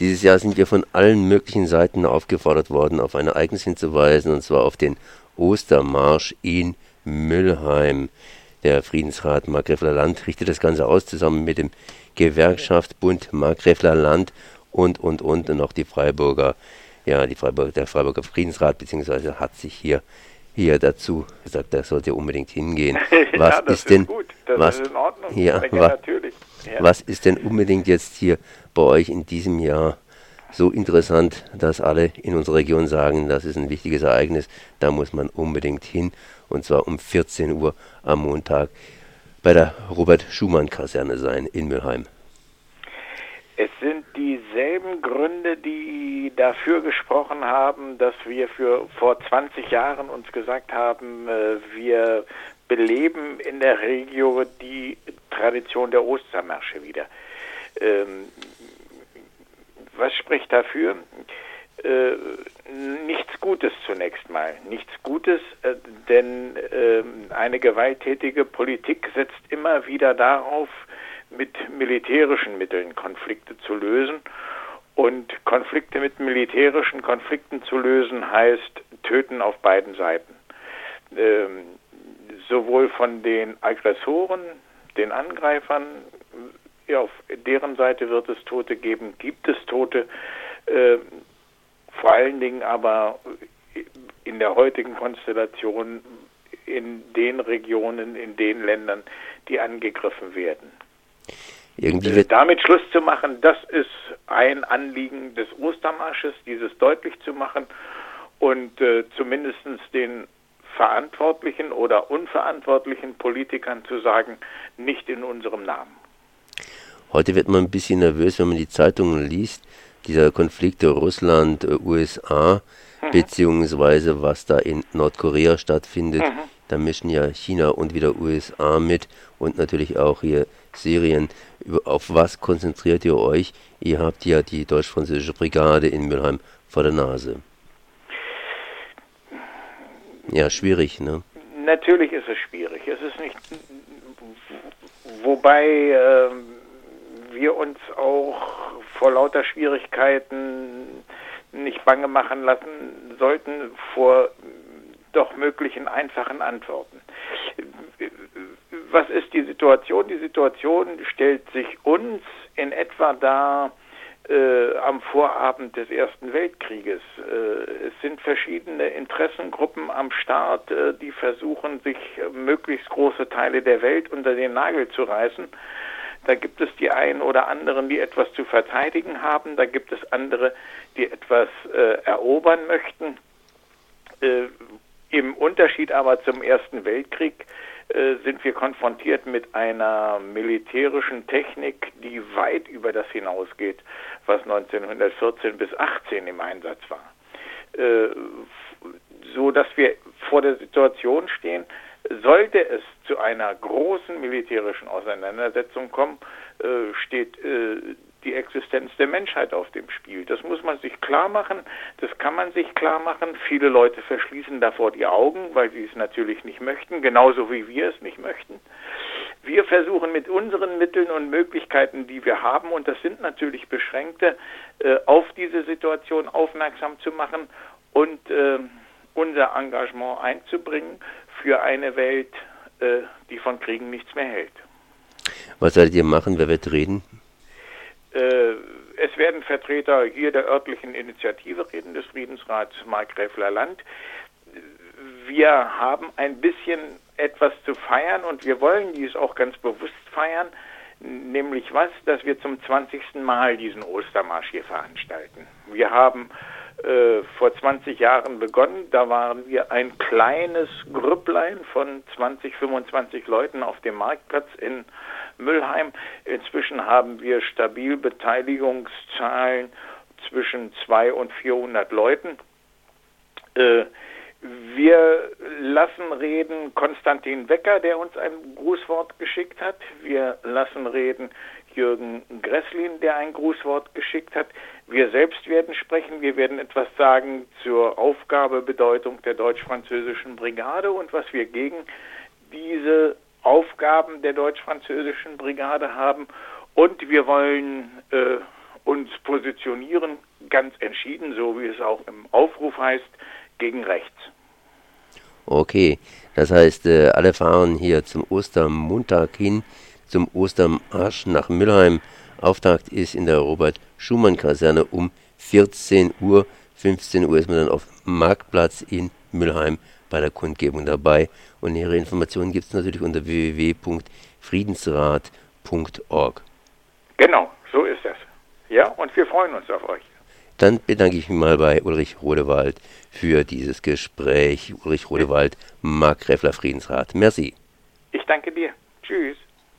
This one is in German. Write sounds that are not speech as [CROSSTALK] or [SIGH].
Dieses Jahr sind wir von allen möglichen Seiten aufgefordert worden, auf ein Ereignis hinzuweisen, und zwar auf den Ostermarsch in Müllheim. Der Friedensrat Markgräfler Land richtet das Ganze aus, zusammen mit dem Gewerkschaftsbund Markgräfler Land und, und, und, und auch die Freiburger, ja, die Freiburger, der Freiburger Friedensrat, beziehungsweise hat sich hier, hier dazu gesagt, da sollte unbedingt hingehen. [LAUGHS] Was ja, ist denn, ist was, Ja, wa, ja. was ist denn unbedingt jetzt hier bei euch in diesem Jahr so interessant, dass alle in unserer Region sagen, das ist ein wichtiges Ereignis, da muss man unbedingt hin, und zwar um 14 Uhr am Montag bei der Robert-Schumann-Kaserne sein in Mülheim. Es sind dieselben Gründe, die dafür gesprochen haben, dass wir für vor 20 Jahren uns gesagt haben, äh, wir beleben in der Region die Tradition der Ostermärsche wieder. Ähm, was spricht dafür? Äh, nichts Gutes zunächst mal. Nichts Gutes, äh, denn äh, eine gewalttätige Politik setzt immer wieder darauf, mit militärischen Mitteln Konflikte zu lösen. Und Konflikte mit militärischen Konflikten zu lösen heißt Töten auf beiden Seiten. Ähm, sowohl von den Aggressoren, den Angreifern, ja, auf deren Seite wird es Tote geben, gibt es Tote. Äh, vor allen Dingen aber in der heutigen Konstellation in den Regionen, in den Ländern, die angegriffen werden. Irgendwie wird Damit Schluss zu machen, das ist ein Anliegen des Ostermarsches, dieses deutlich zu machen und äh, zumindest den verantwortlichen oder unverantwortlichen Politikern zu sagen, nicht in unserem Namen. Heute wird man ein bisschen nervös, wenn man die Zeitungen liest dieser Konflikt Russland-USA, äh, mhm. beziehungsweise was da in Nordkorea stattfindet. Mhm. Da mischen ja China und wieder USA mit und natürlich auch hier Syrien. Auf was konzentriert ihr euch? Ihr habt ja die deutsch-französische Brigade in Mülheim vor der Nase. Ja, schwierig, ne? Natürlich ist es schwierig. Es ist nicht. Wobei äh, wir uns auch vor lauter Schwierigkeiten nicht bange machen lassen sollten vor doch möglichen einfachen Antworten. Was ist die Situation? Die Situation stellt sich uns in etwa dar äh, am Vorabend des Ersten Weltkrieges. Äh, es sind verschiedene Interessengruppen am Start, äh, die versuchen, sich möglichst große Teile der Welt unter den Nagel zu reißen da gibt es die einen oder anderen, die etwas zu verteidigen haben. Da gibt es andere, die etwas äh, erobern möchten. Im Unterschied aber zum Ersten Weltkrieg äh, sind wir konfrontiert mit einer militärischen Technik, die weit über das hinausgeht, was 1914 bis 18 im Einsatz war. Äh, so dass wir vor der Situation stehen, sollte es zu einer großen militärischen Auseinandersetzung kommen, äh, steht äh, die Existenz der Menschheit auf dem Spiel. Das muss man sich klar machen, das kann man sich klar machen. Viele Leute verschließen davor die Augen, weil sie es natürlich nicht möchten, genauso wie wir es nicht möchten. Wir versuchen mit unseren Mitteln und Möglichkeiten, die wir haben, und das sind natürlich beschränkte, äh, auf diese Situation aufmerksam zu machen und unser Engagement einzubringen für eine Welt, äh, die von Kriegen nichts mehr hält. Was werdet ihr machen? Wer wird reden? Äh, es werden Vertreter hier der örtlichen Initiative reden, des Friedensrats Markgräfler Land. Wir haben ein bisschen etwas zu feiern und wir wollen dies auch ganz bewusst feiern, nämlich was, dass wir zum 20. Mal diesen Ostermarsch hier veranstalten. Wir haben äh, vor 20 Jahren begonnen. Da waren wir ein kleines Grüpplein von 20, 25 Leuten auf dem Marktplatz in Müllheim. Inzwischen haben wir stabil Beteiligungszahlen zwischen 200 und 400 Leuten. Äh, wir lassen reden Konstantin Wecker, der uns ein Grußwort geschickt hat. Wir lassen reden Jürgen Gresslin, der ein Grußwort geschickt hat. Wir selbst werden sprechen. Wir werden etwas sagen zur Aufgabe, Bedeutung der deutsch-französischen Brigade und was wir gegen diese Aufgaben der deutsch-französischen Brigade haben. Und wir wollen äh, uns positionieren, ganz entschieden, so wie es auch im Aufruf heißt, gegen rechts. Okay, das heißt, äh, alle fahren hier zum Ostermontag hin, zum Ostermarsch nach Müllheim. Auftakt ist in der Robert-Schumann-Kaserne um 14 Uhr. 15 Uhr ist man dann auf Marktplatz in Müllheim bei der Kundgebung dabei. Und nähere Informationen gibt es natürlich unter www.friedensrat.org. Genau, so ist es. Ja, und wir freuen uns auf euch. Dann bedanke ich mich mal bei Ulrich Rodewald für dieses Gespräch. Ulrich Rodewald, Mark Greffler Friedensrat. Merci. Ich danke dir. Tschüss.